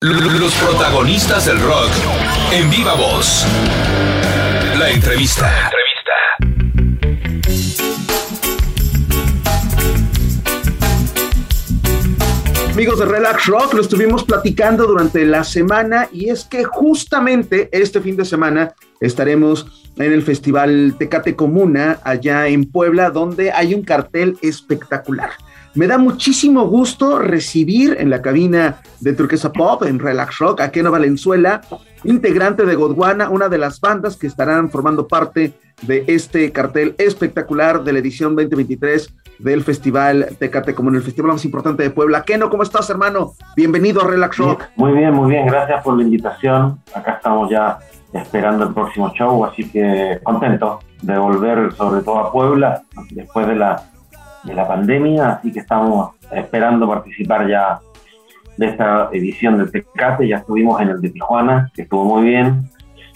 Los protagonistas del rock en viva voz. La entrevista. Amigos de Relax Rock, lo estuvimos platicando durante la semana y es que justamente este fin de semana estaremos en el Festival Tecate Comuna allá en Puebla, donde hay un cartel espectacular. Me da muchísimo gusto recibir en la cabina de Turquesa Pop, en Relax Rock, a Keno Valenzuela, integrante de Godwana, una de las bandas que estarán formando parte de este cartel espectacular de la edición 2023 del Festival Tecate como en el festival más importante de Puebla. Keno, ¿cómo estás, hermano? Bienvenido a Relax Rock. Muy bien, muy bien. Gracias por la invitación. Acá estamos ya esperando el próximo show, así que contento de volver sobre todo a Puebla después de la de la pandemia, así que estamos esperando participar ya de esta edición del Tecate, ya estuvimos en el de Tijuana, que estuvo muy bien,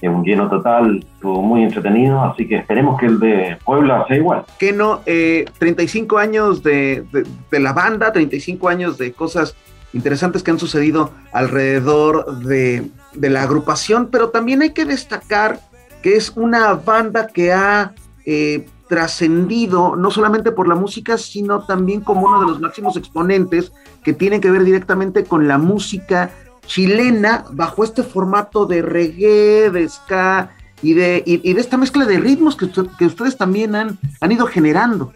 un lleno total, estuvo muy entretenido, así que esperemos que el de Puebla sea igual. Que no, 35 eh, años de, de, la banda, 35 años de cosas interesantes que han sucedido alrededor de, de la agrupación, pero también hay que destacar que es una banda que ha eh, trascendido no solamente por la música, sino también como uno de los máximos exponentes que tiene que ver directamente con la música chilena bajo este formato de reggae, de ska y de, y, de esta mezcla de ritmos que, que ustedes también han, han ido generando.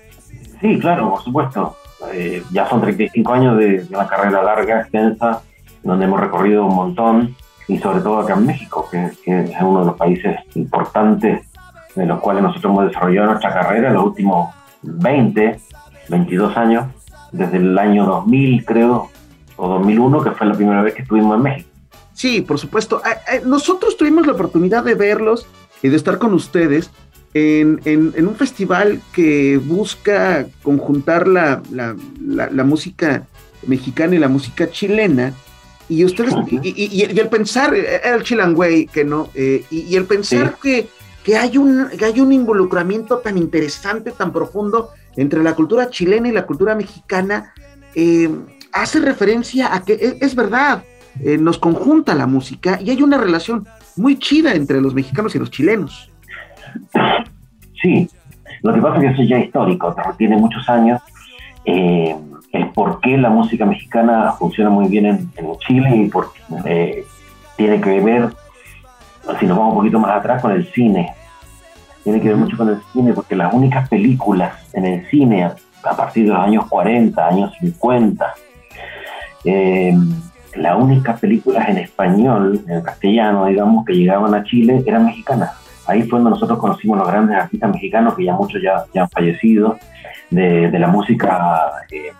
Sí, claro, por supuesto. Eh, ya son 35 años de, de, una carrera larga, extensa, donde hemos recorrido un montón, y sobre todo acá en México, que, que es uno de los países importantes en los cuales nosotros hemos desarrollado nuestra carrera en los últimos 20, 22 años, desde el año 2000 creo, o 2001, que fue la primera vez que estuvimos en México. Sí, por supuesto. Nosotros tuvimos la oportunidad de verlos y de estar con ustedes en, en, un festival que busca conjuntar la, la, la, música mexicana y la música chilena. Y ustedes, y, el pensar, el Chilangüey, que no, eh, y, el pensar que que hay un, hay un involucramiento tan interesante, tan profundo entre la cultura chilena y la cultura mexicana, eh, hace referencia a que es, verdad, eh, nos conjunta la música y hay una relación muy chida entre los mexicanos y los chilenos. Sí, lo que pasa es que eso ya es histórico, tiene muchos años. Eh, el por qué la música mexicana funciona muy bien en, Chile y por, tiene que ver si nos vamos un poquito más atrás con el cine, tiene que ver mucho con el cine, porque las únicas películas en el cine a, partir de los años 40, años 50, eh, las únicas películas en español, en castellano, digamos, que llegaban a Chile eran mexicanas. Ahí fue donde nosotros conocimos los grandes artistas mexicanos, que ya muchos ya, ya han fallecido, de, la música eh,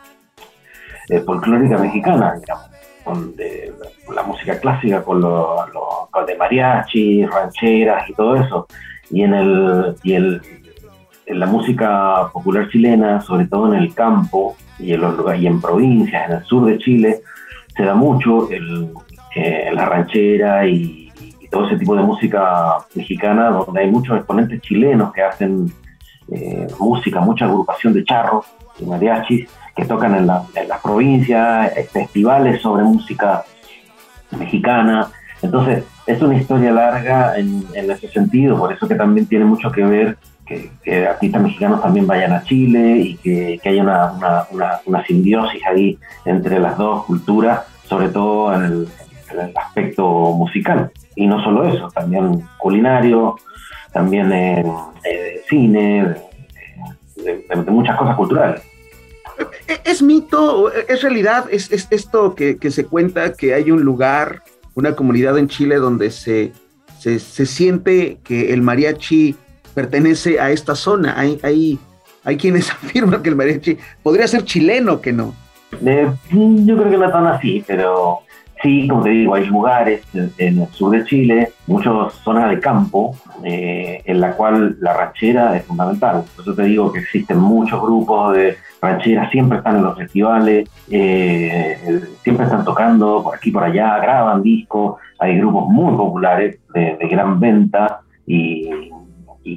eh, folclórica mexicana, digamos con de, la música clásica, con los lo, de mariachi, rancheras y todo eso. Y en, el, y el, en la música popular chilena, sobre todo en el campo y en, los, y en provincias, en el sur de Chile, se da mucho el, eh, la ranchera y, todo ese tipo de música mexicana, donde hay muchos exponentes chilenos que hacen eh, música, mucha agrupación de charros y mariachis que tocan en, en las provincias, festivales sobre música mexicana. Entonces, es una historia larga en, ese sentido, por eso que también tiene mucho que ver que, artistas mexicanos también vayan a Chile y que, haya una, una, simbiosis ahí entre las dos culturas, sobre todo en el, aspecto musical. Y no solo eso, también culinario, también en, cine, de, muchas cosas culturales. ¿Es mito, es realidad, es, esto que, se cuenta que hay un lugar, una comunidad en Chile donde se, se, siente que el mariachi pertenece a esta zona? Hay, hay, hay quienes afirman que el mariachi podría ser chileno, que no. Eh, yo creo que no tan así, pero Sí, como te digo, hay lugares en, el sur de Chile, muchas zonas de campo, eh, en la cual la ranchera es fundamental. Por eso te digo que existen muchos grupos de rancheras, siempre están en los festivales, eh, siempre están tocando por aquí por allá, graban discos, hay grupos muy populares de, gran venta y,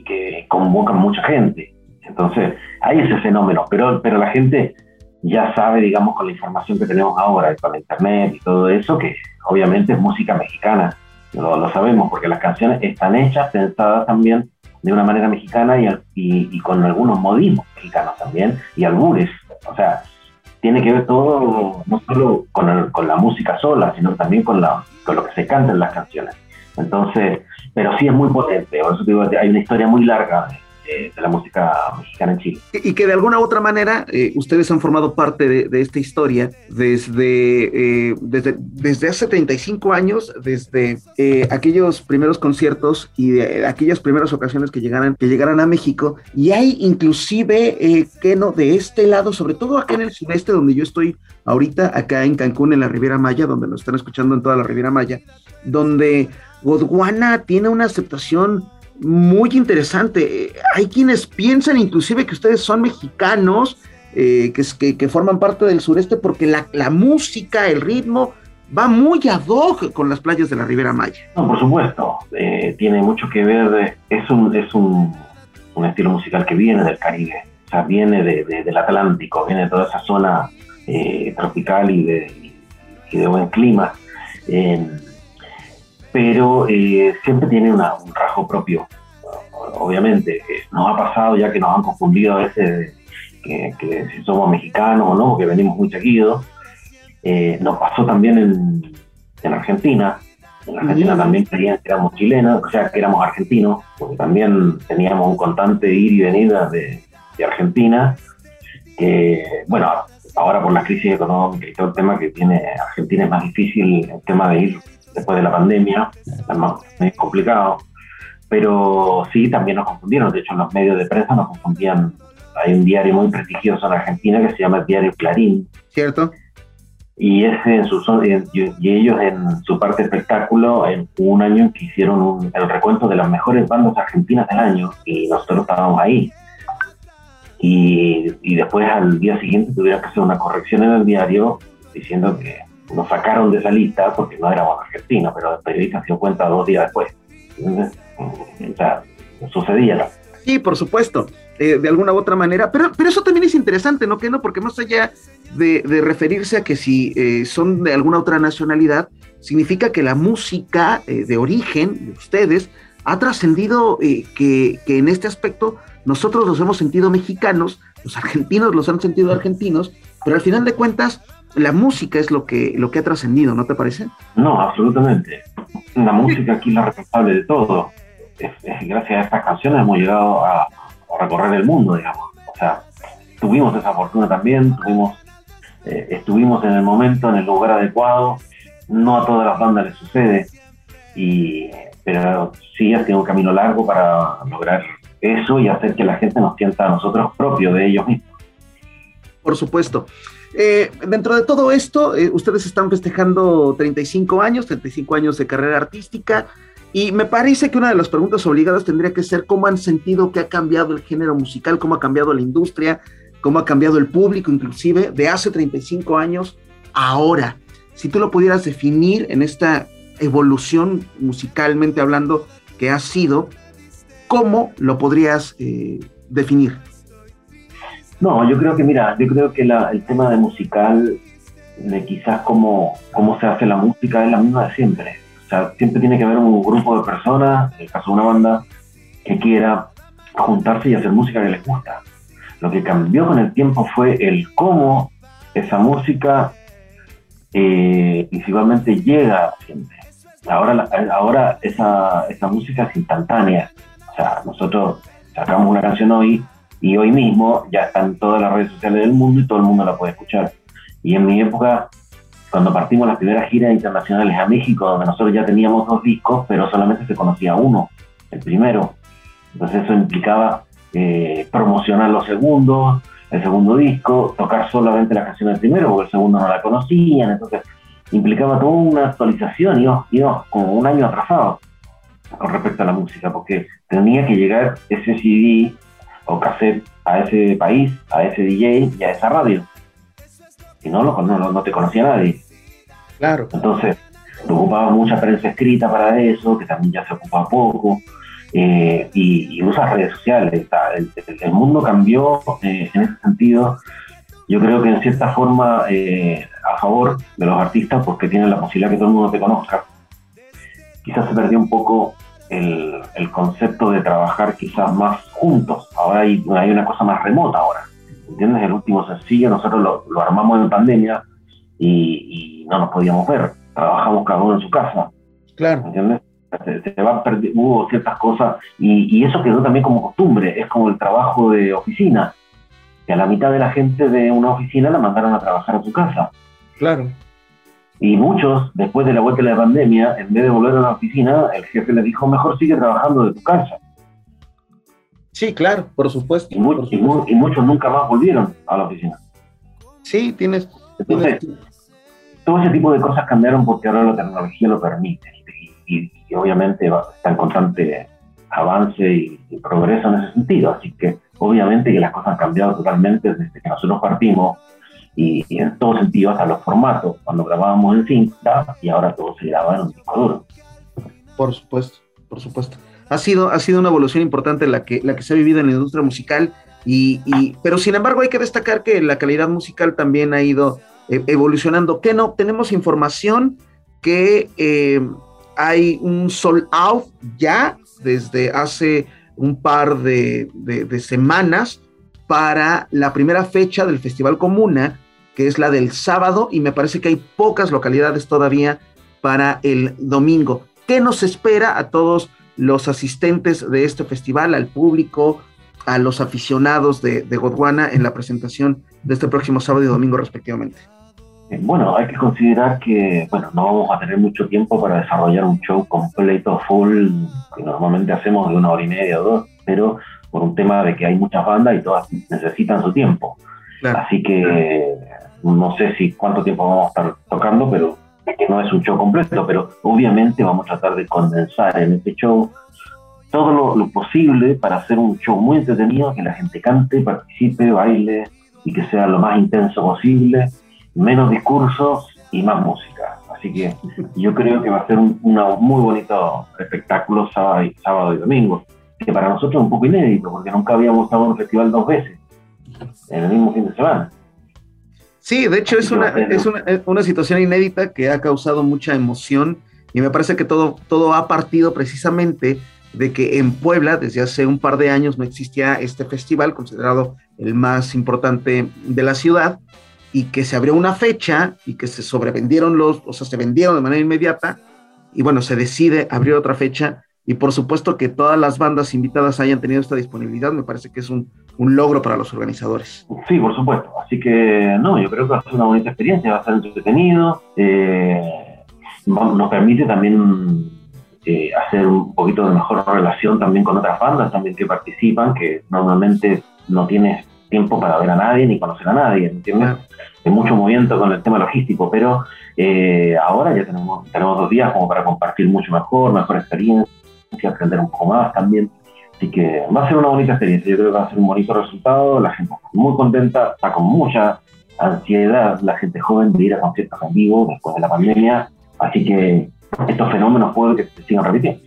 que convocan mucha gente. Entonces, hay ese fenómeno, pero, pero la gente ya sabe, digamos, con la información que tenemos ahora, con internet y todo eso, que obviamente es música mexicana, lo, sabemos, porque las canciones están hechas, pensadas también de una manera mexicana y, y, con algunos modismos mexicanos también, y albures. O sea, tiene que ver todo, no solo con, con la música sola, sino también con, la, con lo que se canta en las canciones. Entonces, pero sí es muy potente, por eso digo, hay una historia muy larga de, la música mexicana en Chile. Y que de alguna u otra manera eh, ustedes han formado parte de, esta historia desde, eh, desde, desde, hace 35 años, desde eh, aquellos primeros conciertos y de aquellas primeras ocasiones que llegaran, que llegaran a México. Y hay inclusive, que no, de este lado, sobre todo acá en el sureste donde yo estoy ahorita, acá en Cancún, en la Riviera Maya, donde nos están escuchando en toda la Riviera Maya, donde Godwana tiene una aceptación muy interesante. Hay quienes piensan inclusive que ustedes son mexicanos, eh, que, que, forman parte del sureste, porque la, música, el ritmo, va muy ad hoc con las playas de la Ribera Maya. No, por supuesto, eh, tiene mucho que ver, es, un, es un, estilo musical que viene del Caribe, o sea, viene del Atlántico, viene de toda esa zona eh, tropical y de, y de buen clima pero eh, siempre tiene un rasgo propio. Obviamente, eh, nos ha pasado ya que nos han confundido a veces que, si somos mexicanos o no, que venimos muy seguidos. Eh, nos pasó también en, en Argentina. En Argentina también creían que éramos chilenos, o sea, que éramos argentinos, porque también teníamos un constante ir y venida de, de Argentina. bueno, ahora por la crisis económica y todo el tema que tiene Argentina es más difícil el tema de ir después de la pandemia, es complicado, pero sí, también nos confundieron, de hecho en los medios de prensa nos confundían, hay un diario muy prestigioso en Argentina que se llama el diario Clarín. ¿Cierto? Y, ese en su, y ellos en su parte espectáculo, en un año que hicieron el recuento de las mejores bandas argentinas del año y nosotros estábamos ahí. Y, y después al día siguiente tuvieron que hacer una corrección en el diario diciendo que nos sacaron de esa lista porque no éramos argentinos, pero el periodista se dio cuenta dos días después. o sea, sucedía. Sí, por supuesto, eh, de alguna u otra manera, pero, pero eso también es interesante, ¿no? Que no, porque más allá de, referirse a que si eh, son de alguna otra nacionalidad, significa que la música eh, de origen de ustedes ha trascendido que, que en este aspecto nosotros los hemos sentido mexicanos, los argentinos los han sentido argentinos, pero al final de cuentas la música es lo que, lo que ha trascendido, ¿no te parece? No, absolutamente. La música aquí es la responsable de todo. gracias a estas canciones hemos llegado a, recorrer el mundo, digamos. O sea, tuvimos esa fortuna también, tuvimos, eh, estuvimos en el momento, en el lugar adecuado. No a todas las bandas les sucede, y, pero sí ha sido un camino largo para lograr eso y hacer que la gente nos sienta a nosotros propios de ellos mismos. Por supuesto. Eh, dentro de todo esto, eh, ustedes están festejando 35 años, 35 años de carrera artística, y me parece que una de las preguntas obligadas tendría que ser cómo han sentido que ha cambiado el género musical, cómo ha cambiado la industria, cómo ha cambiado el público, inclusive de hace 35 años a ahora. Si tú lo pudieras definir en esta evolución musicalmente hablando que ha sido, ¿cómo lo podrías eh, definir? No, yo creo que, mira, yo creo que el tema de musical, de quizás cómo, cómo se hace la música, es la misma de siempre. O sea, siempre tiene que haber un grupo de personas, en el caso de una banda, que quiera juntarse y hacer música que les gusta. Lo que cambió con el tiempo fue el cómo esa música eh, principalmente llega a. Ahora, ahora esa, esa música es instantánea. O sea, nosotros sacamos una canción hoy y hoy mismo ya están todas las redes sociales del mundo y todo el mundo la puede escuchar. Y en mi época, cuando partimos las primeras giras internacionales a México, donde nosotros ya teníamos dos discos, pero solamente se conocía uno, el primero. Entonces eso implicaba eh, promocionar los segundos, el segundo disco, tocar solamente la canción del primero, porque el segundo no la conocían, entonces implicaba toda una actualización, y yo como un año atrasado con respecto a la música, porque tenía que llegar ese CD o cassette a ese país, a ese DJ y a esa radio. Si no, no, no te conocía nadie. Claro. Entonces, te ocupaba mucha prensa escrita para eso, que también ya se ocupa poco, eh, y, y, usa redes sociales. El, mundo cambió eh, en ese sentido yo creo que en cierta forma eh, a favor de los artistas porque tienen la posibilidad que todo el mundo te conozca. Quizás se perdió un poco el, concepto de trabajar quizás más juntos. Ahora hay, hay una cosa más remota ahora. ¿Entiendes? El último sencillo nosotros lo, armamos en pandemia y, no nos podíamos ver. Trabajamos cada uno en su casa. Claro. ¿Entiendes? Se, va hubo ciertas cosas y, y eso quedó también como costumbre. Es como el trabajo de oficina que a la mitad de la gente de una oficina la mandaron a trabajar a su casa. Claro. Y muchos, después de la vuelta de la pandemia, en vez de volver a la oficina, el jefe les dijo, mejor sigue trabajando de tu casa. Sí, claro, por supuesto. Y, muchos nunca más volvieron a la oficina. Sí, tienes... Entonces, todo ese tipo de cosas cambiaron porque ahora la tecnología lo permite. Y, obviamente está en constante avance y, y progreso en ese sentido. Así que obviamente que las cosas han cambiado totalmente desde que nosotros partimos y, en todo sentido hasta los formatos, cuando grabábamos en cinta y ahora todo se graba en un disco duro. Por supuesto, por supuesto. Ha sido, ha sido una evolución importante la que, la que se ha vivido en la industria musical, y, y pero sin embargo hay que destacar que la calidad musical también ha ido eh, evolucionando. ¿Qué no? Tenemos información que eh, hay un sold out ya desde hace un par de, semanas para la primera fecha del Festival Comuna, que es la del sábado, y me parece que hay pocas localidades todavía para el domingo. ¿Qué nos espera a todos los asistentes de este festival, al público, a los aficionados de, de Godwana en la presentación de este próximo sábado y domingo respectivamente? Bueno, hay que considerar que bueno, no vamos a tener mucho tiempo para desarrollar un show completo, full, que normalmente hacemos de una hora y media o dos, pero por un tema de que hay muchas bandas y todas necesitan su tiempo. Así que no sé si cuánto tiempo vamos a estar tocando, pero no es un show completo, pero obviamente vamos a tratar de condensar en este show todo lo, lo posible para hacer un show muy entretenido, que la gente cante, participe, baile y que sea lo más intenso posible menos discursos y más música. Así que yo creo que va a ser un muy bonito espectáculo sábado y, sábado y domingo, que para nosotros es un poco inédito, porque nunca habíamos estado en un festival dos veces, en el mismo fin de semana. Sí, de hecho es una, es una, una, situación inédita que ha causado mucha emoción y me parece que todo, todo ha partido precisamente de que en Puebla desde hace un par de años no existía este festival considerado el más importante de la ciudad y que se abrió una fecha y que se sobrevendieron los, o sea, se vendieron de manera inmediata y bueno, se decide abrir otra fecha y por supuesto que todas las bandas invitadas hayan tenido esta disponibilidad, me parece que es un, un logro para los organizadores. Sí, por supuesto. Así que no, yo creo que va a ser una bonita experiencia, va a ser entretenido, eh, nos permite también eh, hacer un poquito de mejor relación también con otras bandas también que participan, que normalmente no tienes tiempo para ver a nadie ni conocer a nadie, ¿entiendes? Hay mucho movimiento con el tema logístico, pero eh, ahora ya tenemos, tenemos dos días como para compartir mucho mejor, mejor experiencia, aprender un poco más también. Así que va a ser una bonita experiencia, yo creo que va a ser un bonito resultado, la gente está muy contenta, está con mucha ansiedad la gente joven de ir a conciertos en vivo después de la pandemia, así que estos fenómenos pueden que se sigan repitiendo.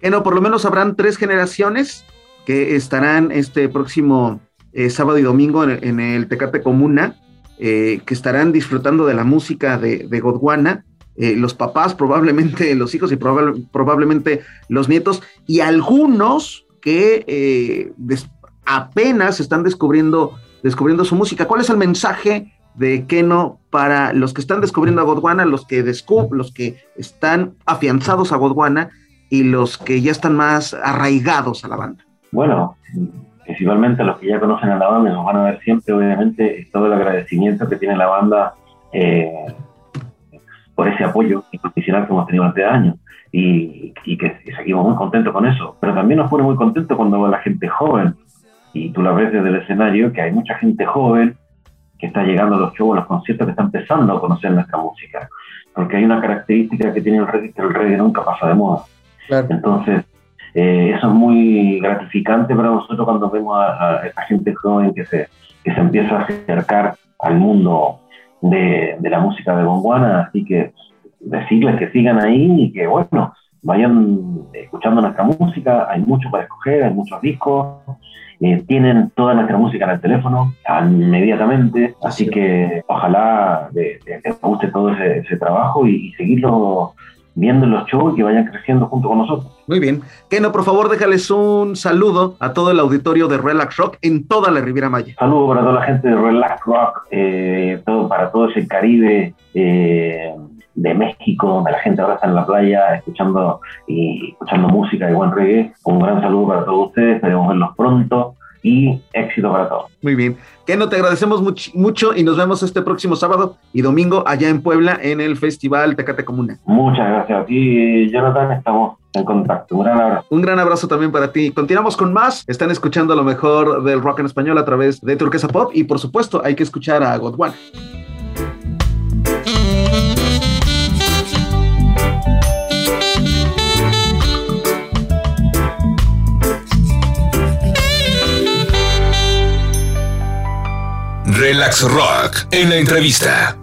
Bueno, por lo menos habrán tres generaciones que estarán este próximo eh, sábado y domingo en, el Tecate Comuna, eh, que estarán disfrutando de la música de, Godwana. Eh, los papás, probablemente los hijos y probablemente los nietos, y algunos que apenas están descubriendo, descubriendo su música. ¿Cuál es el mensaje de Keno para los que están descubriendo a Godwana, los que, los que están afianzados a Godwana y los que ya están más arraigados a la banda? Bueno, principalmente los que ya conocen a la banda nos van a ver siempre, obviamente, todo el agradecimiento que tiene la banda eh, por ese apoyo incondicional que hemos tenido durante años y, y que seguimos muy contentos con eso. Pero también nos pone muy contentos cuando la gente joven, y tú la ves desde el escenario, que hay mucha gente joven que está llegando a los shows, a los conciertos, que está empezando a conocer nuestra música. Porque hay una característica que tiene el reggae, que el reggae nunca pasa de moda. Entonces, eh, eso es muy gratificante para nosotros cuando vemos a, esta gente joven que se, que se empieza a acercar al mundo de, de la música de Bonguana, así que decirles que sigan ahí y que, bueno, vayan escuchando nuestra música, hay mucho para escoger, hay muchos discos. Eh, tienen toda nuestra música en el teléfono inmediatamente, así que ojalá les guste todo ese, trabajo y, y seguirlo viendo los shows y que vayan creciendo junto con nosotros. Muy bien. Keno, por favor, déjales un saludo a todo el auditorio de Relax Rock en toda la Riviera Maya. Saludo para toda la gente de Relax Rock, eh, todo, para todo ese Caribe. Eh, de México, donde la gente ahora está en la playa escuchando y escuchando música y buen reggae. Un gran saludo para todos ustedes, esperemos verlos pronto y éxito para todos. Muy bien. Keno, te agradecemos mucho y nos vemos este próximo sábado y domingo allá en Puebla en el Festival Tecate Comuna. Muchas gracias a ti, Jonathan. Estamos en contacto. Un gran abrazo. Un gran abrazo también para ti. Continuamos con más. Están escuchando lo mejor del rock en español a través de Turquesa Pop y por supuesto hay que escuchar a Godwan. Relax Rock en la entrevista.